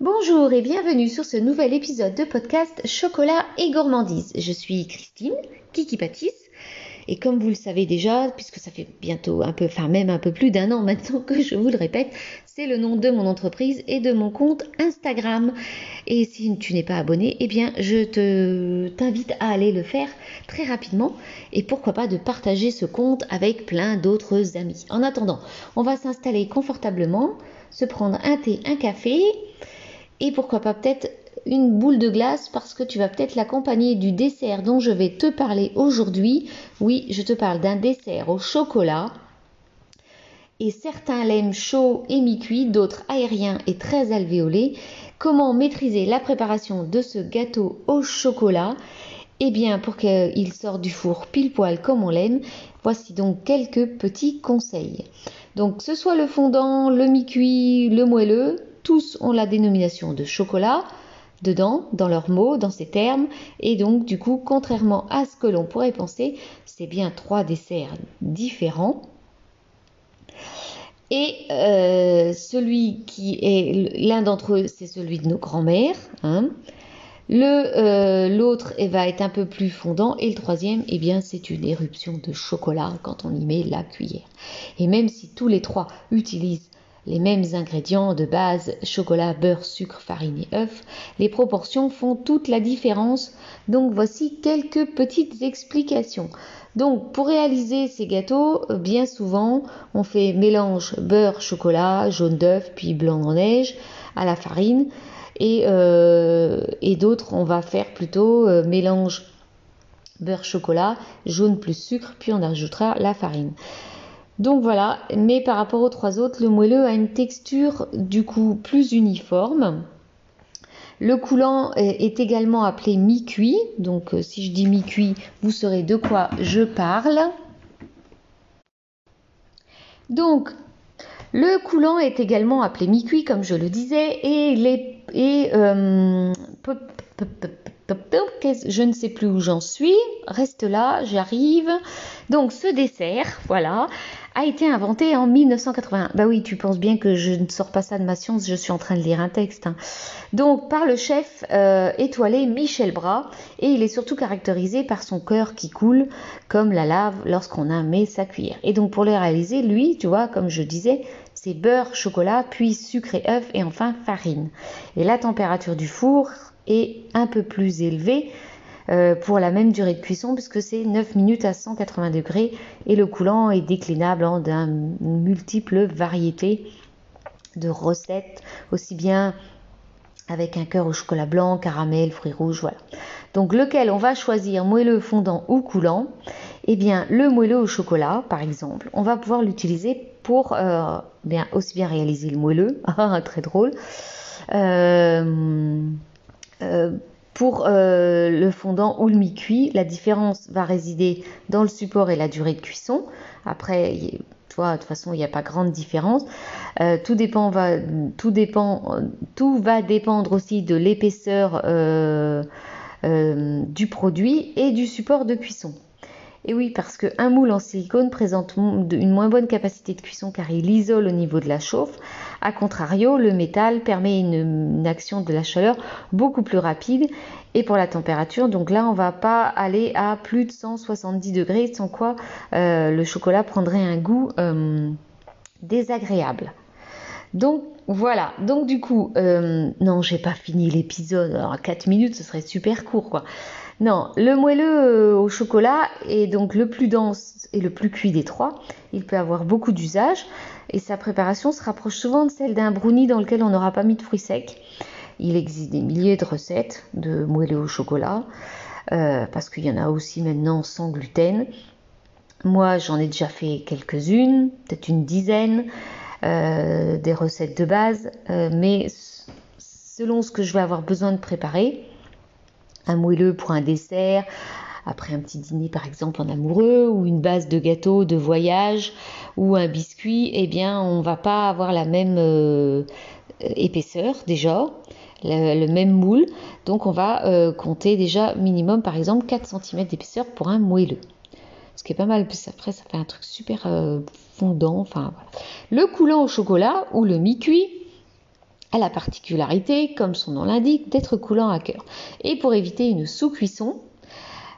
Bonjour et bienvenue sur ce nouvel épisode de podcast Chocolat et gourmandise. Je suis Christine, Kiki Pâtisse, et comme vous le savez déjà, puisque ça fait bientôt un peu, enfin même un peu plus d'un an maintenant que je vous le répète, c'est le nom de mon entreprise et de mon compte Instagram. Et si tu n'es pas abonné, eh bien je te t'invite à aller le faire très rapidement et pourquoi pas de partager ce compte avec plein d'autres amis. En attendant, on va s'installer confortablement, se prendre un thé, un café et pourquoi pas peut-être une boule de glace parce que tu vas peut-être l'accompagner du dessert dont je vais te parler aujourd'hui. Oui, je te parle d'un dessert au chocolat. Et certains l'aiment chaud et mi-cuit, d'autres aériens et très alvéolés. Comment maîtriser la préparation de ce gâteau au chocolat? Eh bien, pour qu'il sorte du four pile poil comme on l'aime, voici donc quelques petits conseils. Donc, ce soit le fondant, le mi-cuit, le moelleux, tous ont la dénomination de chocolat dedans, dans leurs mots, dans ces termes, et donc du coup, contrairement à ce que l'on pourrait penser, c'est bien trois desserts différents. Et euh, celui qui est l'un d'entre eux, c'est celui de nos grands-mères. Hein. Le l'autre va être un peu plus fondant et le troisième, eh bien, c'est une éruption de chocolat quand on y met la cuillère. Et même si tous les trois utilisent les mêmes ingrédients de base, chocolat, beurre, sucre, farine et œufs, les proportions font toute la différence. Donc voici quelques petites explications. Donc pour réaliser ces gâteaux, euh, bien souvent, on fait mélange beurre, chocolat, jaune d'œuf, puis blanc en neige à la farine. Et, euh, d'autres, on va faire plutôt euh, mélange beurre, chocolat, jaune plus sucre, puis on ajoutera la farine. Donc voilà, mais par rapport aux trois autres, le moelleux a une texture du coup plus uniforme. Le coulant est également appelé mi-cuit, donc euh, si je dis mi-cuit, vous saurez de quoi je parle. Donc, le coulant est également appelé mi-cuit, comme je le disais, et les, et, euh, je ne sais plus où j'en suis. Reste là, j'arrive. Donc ce dessert, voilà, a été inventé en 1981. Bah oui, tu penses bien que je ne sors pas ça de ma science, je suis en train de lire un texte. Hein. Donc par le chef euh, étoilé Michel Bras, et il est surtout caractérisé par son cœur qui coule comme la lave lorsqu'on a mis sa cuillère. Et donc pour le réaliser, lui, tu vois, comme je disais, c'est beurre, chocolat, puis sucre et œuf, et enfin farine. Et la température du four est un peu plus élevée euh, pour la même durée de cuisson puisque c'est 9 minutes à 180 degrés et le coulant est déclinable en d'une multiple variété de recettes, aussi bien avec un cœur au chocolat blanc, caramel, fruits rouges, voilà. Donc lequel on va choisir, moelleux, fondant ou coulant? Eh bien le moelleux au chocolat, par exemple, on va pouvoir l'utiliser pour euh, bien, aussi bien réaliser le moelleux, très drôle, euh, euh, pour euh, le fondant ou le mi-cuit, la différence va résider dans le support et la durée de cuisson. Après, toi, de toute façon, il n'y a pas grande différence. tout dépend, va, tout dépend, tout va dépendre aussi de l'épaisseur du produit et du support de cuisson. Et oui, parce qu'un moule en silicone présente une moins bonne capacité de cuisson car il isole au niveau de la chauffe. A contrario, le métal permet une, action de la chaleur beaucoup plus rapide. Et pour la température, donc là, on va pas aller à plus de 170 degrés, sans quoi euh, le chocolat prendrait un goût euh, désagréable. Donc voilà, donc du coup, euh, non, j'ai pas fini l'épisode. Alors 4 minutes, ce serait super court quoi. Non, le moelleux au chocolat est donc le plus dense et le plus cuit des trois. Il peut avoir beaucoup d'usages et sa préparation se rapproche souvent de celle d'un brownie dans lequel on n'aura pas mis de fruits secs. Il existe des milliers de recettes de moelleux au chocolat euh, parce qu'il y en a aussi maintenant sans gluten. Moi, j'en ai déjà fait quelques-unes, peut-être une dizaine, euh, des recettes de base, mais selon ce que je vais avoir besoin de préparer, un moelleux pour un dessert, après un petit dîner par exemple en amoureux, ou une base de gâteau de voyage, ou un biscuit, eh bien on va pas avoir la même euh, épaisseur déjà, le, même moule, donc on va euh, compter déjà minimum par exemple 4 cm d'épaisseur pour un moelleux. Ce qui est pas mal, puis après ça fait un truc super euh, fondant, enfin. Le coulant au chocolat ou le mi-cuit, a la particularité, comme son nom l'indique, d'être coulant à cœur. Et pour éviter une sous-cuisson,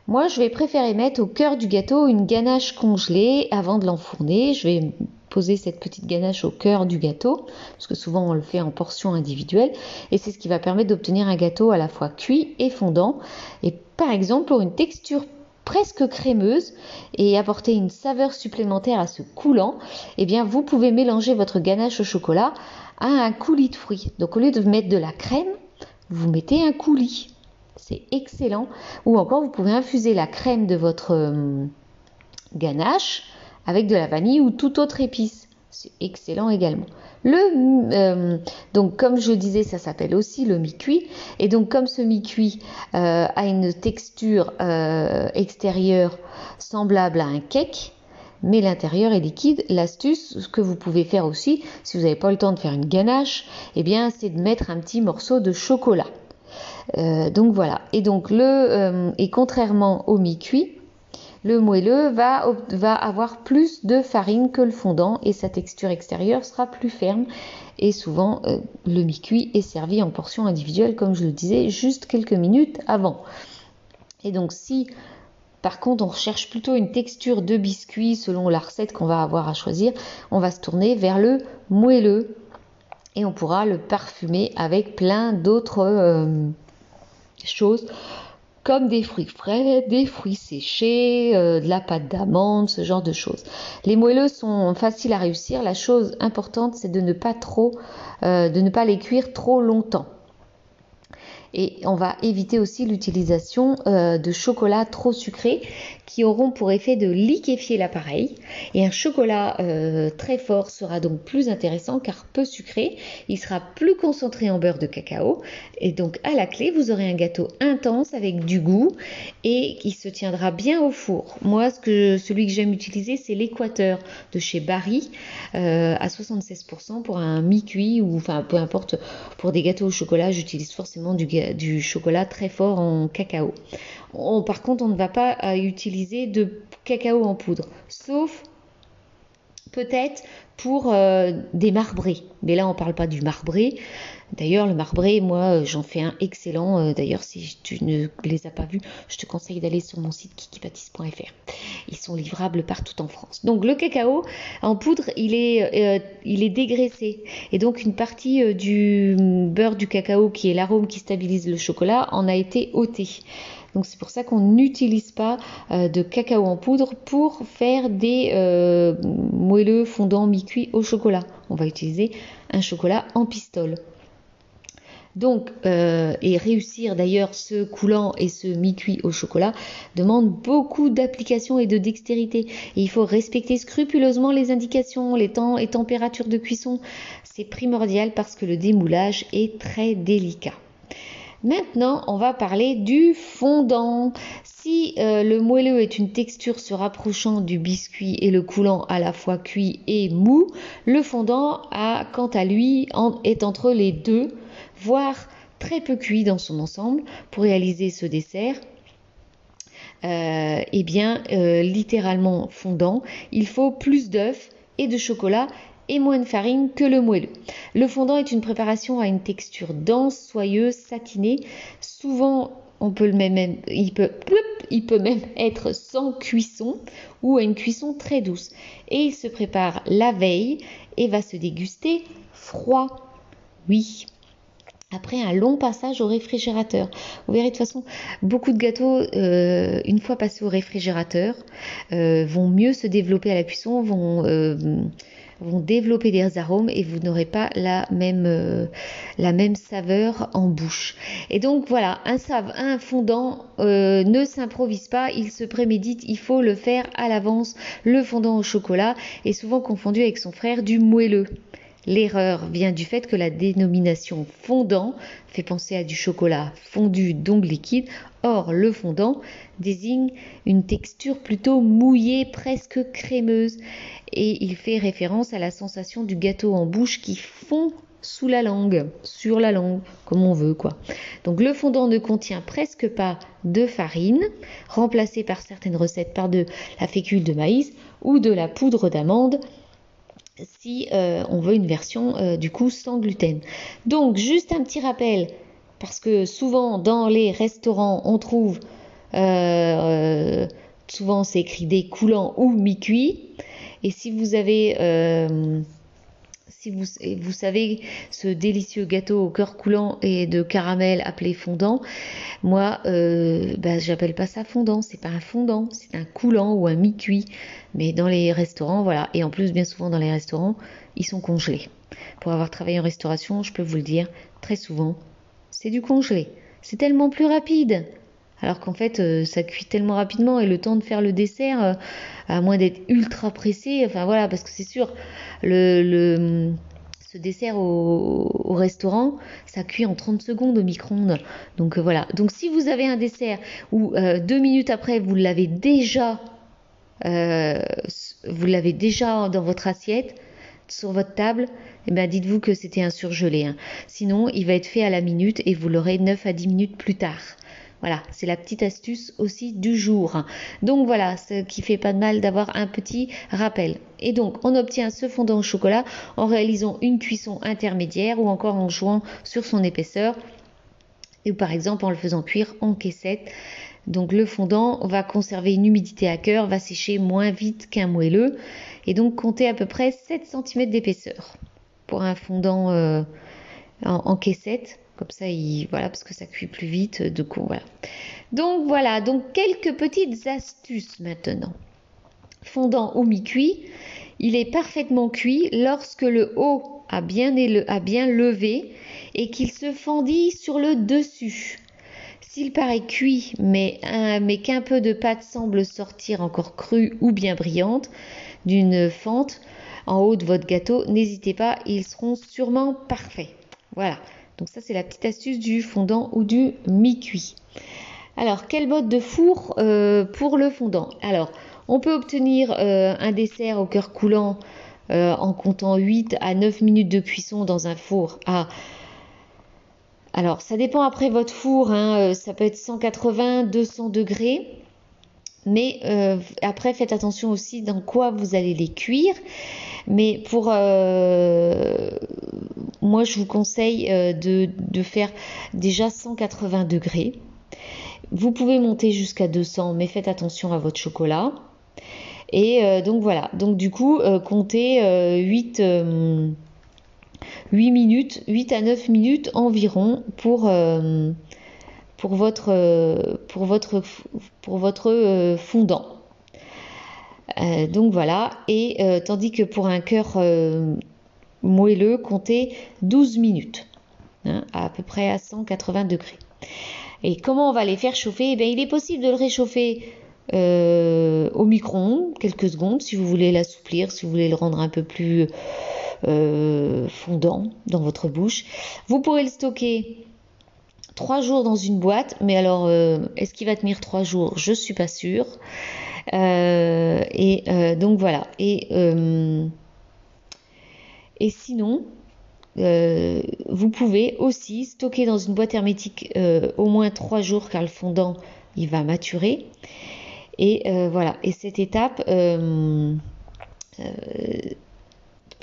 moi je vais préférer mettre au cœur du gâteau une ganache congelée avant de l'enfourner. Je vais poser cette petite ganache au cœur du gâteau, parce que souvent on le fait en portions individuelles, et c'est ce qui va permettre d'obtenir un gâteau à la fois cuit et fondant. Et par exemple, pour une texture presque crémeuse et apporter une saveur supplémentaire à ce coulant, eh bien vous pouvez mélanger votre ganache au chocolat à un coulis de fruits. Donc au lieu de mettre de la crème, vous mettez un coulis. C'est excellent. Ou encore vous pouvez infuser la crème de votre euh, ganache avec de la vanille ou toute autre épice. C'est excellent également. Le, euh, donc comme je disais, ça s'appelle aussi le mi-cuit. Et donc comme ce mi-cuit euh, a une texture extérieure semblable à un cake, mais l'intérieur est liquide, l'astuce, ce que vous pouvez faire aussi, si vous n'avez pas le temps de faire une ganache, eh bien c'est de mettre un petit morceau de chocolat. Donc voilà. Et donc le et contrairement au mi-cuit, le moelleux va, va avoir plus de farine que le fondant et sa texture extérieure sera plus ferme. Et souvent, euh, le mi-cuit est servi en portions individuelles, comme je le disais, juste quelques minutes avant. Et donc, si par contre, on recherche plutôt une texture de biscuit selon la recette qu'on va avoir à choisir. On va se tourner vers le moelleux et on pourra le parfumer avec plein d'autres euh, choses comme des fruits frais, des fruits séchés, euh, de la pâte d'amande, ce genre de choses. Les moelleux sont faciles à réussir. La chose importante, c'est de ne pas trop, euh, de ne pas les cuire trop longtemps. Et on va éviter aussi l'utilisation euh, de chocolat trop sucré qui auront pour effet de liquéfier l'appareil. Et un chocolat euh, très fort sera donc plus intéressant car peu sucré. Il sera plus concentré en beurre de cacao. Et donc à la clé, vous aurez un gâteau intense avec du goût et qui se tiendra bien au four. Moi, ce que, celui que j'aime utiliser, c'est l'équateur de chez Barry euh, à 76% pour un mi-cuit ou enfin peu importe pour des gâteaux au chocolat, j'utilise forcément du, du chocolat très fort en cacao. Par contre, on ne va pas euh, utiliser de cacao en poudre, sauf peut-être pour euh, des marbrés. Mais là, on ne parle pas du marbré. D'ailleurs, le marbré, moi, euh, j'en fais un excellent. D'ailleurs, si tu ne les as pas vus, je te conseille d'aller sur mon site kikipatisse.fr. Ils sont livrables partout en France. Donc, le cacao en poudre, il est, il est dégraissé. Et donc, une partie du beurre du cacao, qui est l'arôme qui stabilise le chocolat, en a été ôtée. Donc c'est pour ça qu'on n'utilise pas euh, de cacao en poudre pour faire des euh, moelleux fondants mi-cuits au chocolat. On va utiliser un chocolat en pistole. Donc, euh, et réussir d'ailleurs ce coulant et ce mi-cuit au chocolat demande beaucoup d'application et de dextérité. Il faut respecter scrupuleusement les indications, les temps et températures de cuisson. C'est primordial parce que le démoulage est très délicat. Maintenant, on va parler du fondant. Si euh, le moelleux est une texture se rapprochant du biscuit et le coulant à la fois cuit et mou, le fondant a, quant à lui est entre les deux, voire très peu cuit dans son ensemble. Pour réaliser ce dessert, euh, eh bien, euh, littéralement fondant, il faut plus d'œufs et de chocolat et moins de farine que le moelleux. Le fondant est une préparation à une texture dense, soyeuse, satinée. Souvent, on peut le même, il peut, il peut même être sans cuisson ou à une cuisson très douce. Et il se prépare la veille et va se déguster froid. Oui, après un long passage au réfrigérateur. Vous verrez de toute façon, beaucoup de gâteaux, euh, une fois passés au réfrigérateur, euh, vont mieux se développer à la cuisson, vont euh, vont développer des arômes et vous n'aurez pas la même, euh, la même saveur en bouche. Et donc voilà, un, fondant euh, ne s'improvise pas, il se prémédite, il faut le faire à l'avance. Le fondant au chocolat est souvent confondu avec son frère du moelleux. L'erreur vient du fait que la dénomination fondant fait penser à du chocolat fondu donc liquide. Or, le fondant désigne une texture plutôt mouillée, presque crémeuse et il fait référence à la sensation du gâteau en bouche qui fond sous la langue, sur la langue, comme on veut. Donc le fondant ne contient presque pas de farine, remplacé par certaines recettes par de la fécule de maïs ou de la poudre d'amande. Si on veut une version du coup sans gluten. Donc juste un petit rappel, parce que souvent dans les restaurants on trouve souvent c'est écrit des coulants ou mi-cuits. Et si vous avez si vous, savez ce délicieux gâteau au cœur coulant et de caramel appelé fondant, moi, euh, bah, j'appelle pas ça fondant, c'est pas un fondant, c'est un coulant ou un mi-cuit. Mais dans les restaurants, voilà, et en plus, bien souvent dans les restaurants, ils sont congelés. Pour avoir travaillé en restauration, je peux vous le dire, très souvent, c'est du congelé. C'est tellement plus rapide. Alors qu'en fait, euh, ça cuit tellement rapidement et le temps de faire le dessert, euh, à moins d'être ultra pressé, enfin voilà, parce que c'est sûr, le, ce dessert au, restaurant, ça cuit en 30 secondes au micro-ondes. Donc euh, voilà. Donc si vous avez un dessert où deux minutes après vous l'avez déjà, vous l'avez déjà dans votre assiette, sur votre table, eh ben dites-vous que c'était un surgelé. Hein. Sinon, il va être fait à la minute et vous l'aurez 9 à 10 minutes plus tard. Voilà, c'est la petite astuce aussi du jour. Donc voilà, ce qui fait pas de mal d'avoir un petit rappel. Et donc, on obtient ce fondant au chocolat en réalisant une cuisson intermédiaire ou encore en jouant sur son épaisseur ou par exemple en le faisant cuire en caissette. Donc le fondant va conserver une humidité à cœur, va sécher moins vite qu'un moelleux et donc compter à peu près 7 cm d'épaisseur pour un fondant euh, en, en, caissette. Comme ça, il, voilà, parce que ça cuit plus vite. Euh, de coup, voilà. Donc voilà, donc quelques petites astuces maintenant. Fondant ou mi-cuit, il est parfaitement cuit lorsque le haut a bien, levé et qu'il se fendit sur le dessus. S'il paraît cuit, mais, mais qu'un peu de pâte semble sortir encore crue ou bien brillante d'une fente en haut de votre gâteau, n'hésitez pas, ils seront sûrement parfaits. Voilà. Donc ça, c'est la petite astuce du fondant ou du mi-cuit. Alors, quel mode de four euh, pour le fondant? Alors, on peut obtenir euh, un dessert au cœur coulant euh, en comptant 8 à 9 minutes de cuisson dans un four. Alors, ça dépend après votre four, hein, ça peut être 180, 200 degrés. Mais après, faites attention aussi dans quoi vous allez les cuire. Mais pour moi je vous conseille euh, de, faire déjà 180 degrés. Vous pouvez monter jusqu'à 200, mais faites attention à votre chocolat. Et euh, donc voilà, donc du coup, euh, comptez 8, 8, minutes, 8 à 9 minutes environ pour, pour votre, pour votre, pour votre fondant. donc voilà, et tandis que pour un cœur moelleux, comptez 12 minutes, hein, à peu près à 180 degrés. Et comment on va les faire chauffer? Eh Il est possible de le réchauffer euh, au micro-ondes quelques secondes si vous voulez l'assouplir, si vous voulez le rendre un peu plus euh, fondant dans votre bouche. Vous pourrez le stocker trois jours dans une boîte, mais alors euh, est-ce qu'il va tenir trois jours? Je suis pas sûre. et donc voilà. Et sinon, euh, vous pouvez aussi stocker dans une boîte hermétique euh, au moins 3 jours car le fondant il va maturer. Et euh, voilà, et cette étape peut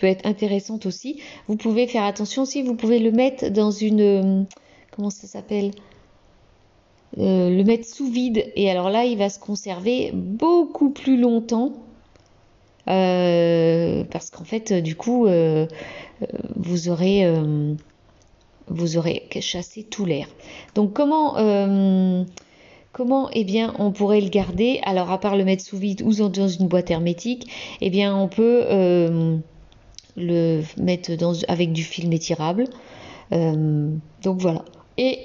être intéressante aussi. Vous pouvez faire attention aussi, vous pouvez le mettre dans une... comment ça s'appelle le mettre sous vide et alors là il va se conserver beaucoup plus longtemps euh, parce qu'en fait, du coup, euh, euh, vous aurez vous aurez chassé tout l'air. Donc comment comment eh bien on pourrait le garder? Alors à part le mettre sous vide ou dans une boîte hermétique, eh bien on peut le mettre dans, avec du film étirable. donc voilà. Et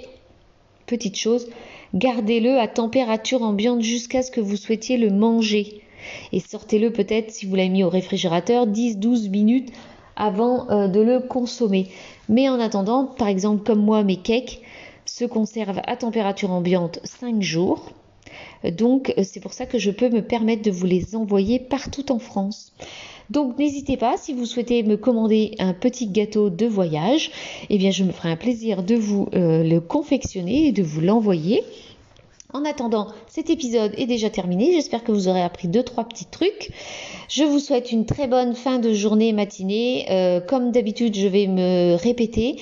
petite chose, gardez-le à température ambiante jusqu'à ce que vous souhaitiez le manger et sortez-le peut-être si vous l'avez mis au réfrigérateur 10-12 minutes avant euh, de le consommer. Mais en attendant, par exemple comme moi, mes cakes se conservent à température ambiante 5 jours. Donc c'est pour ça que je peux me permettre de vous les envoyer partout en France. Donc n'hésitez pas, si vous souhaitez me commander un petit gâteau de voyage, eh bien je me ferai un plaisir de vous euh, le confectionner et de vous l'envoyer En attendant, cet épisode est déjà terminé. J'espère que vous aurez appris deux trois petits trucs. Je vous souhaite une très bonne fin de journée, matinée. Euh, comme d'habitude, je vais me répéter.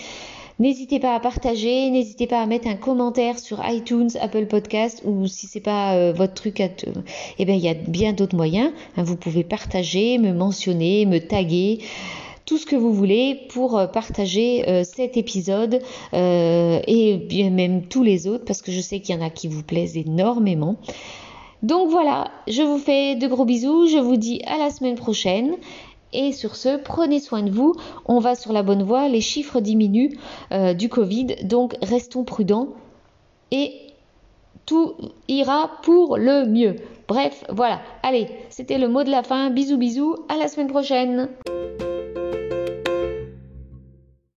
N'hésitez pas à partager, n'hésitez pas à mettre un commentaire sur iTunes, Apple Podcast ou si c'est pas euh, votre truc à eh bien il y a bien d'autres moyens. Hein. vous pouvez partager, me mentionner, me taguer tout ce que vous voulez pour euh, partager euh, cet épisode euh, et bien même tous les autres parce que je sais qu'il y en a qui vous plaisent énormément. Donc voilà, je vous fais de gros bisous, je vous dis à la semaine prochaine. Et sur ce, prenez soin de vous. On va sur la bonne voie. Les chiffres diminuent du Covid. Donc restons prudents. Et tout ira pour le mieux. Bref, voilà. Allez, c'était le mot de la fin. Bisous bisous. À la semaine prochaine.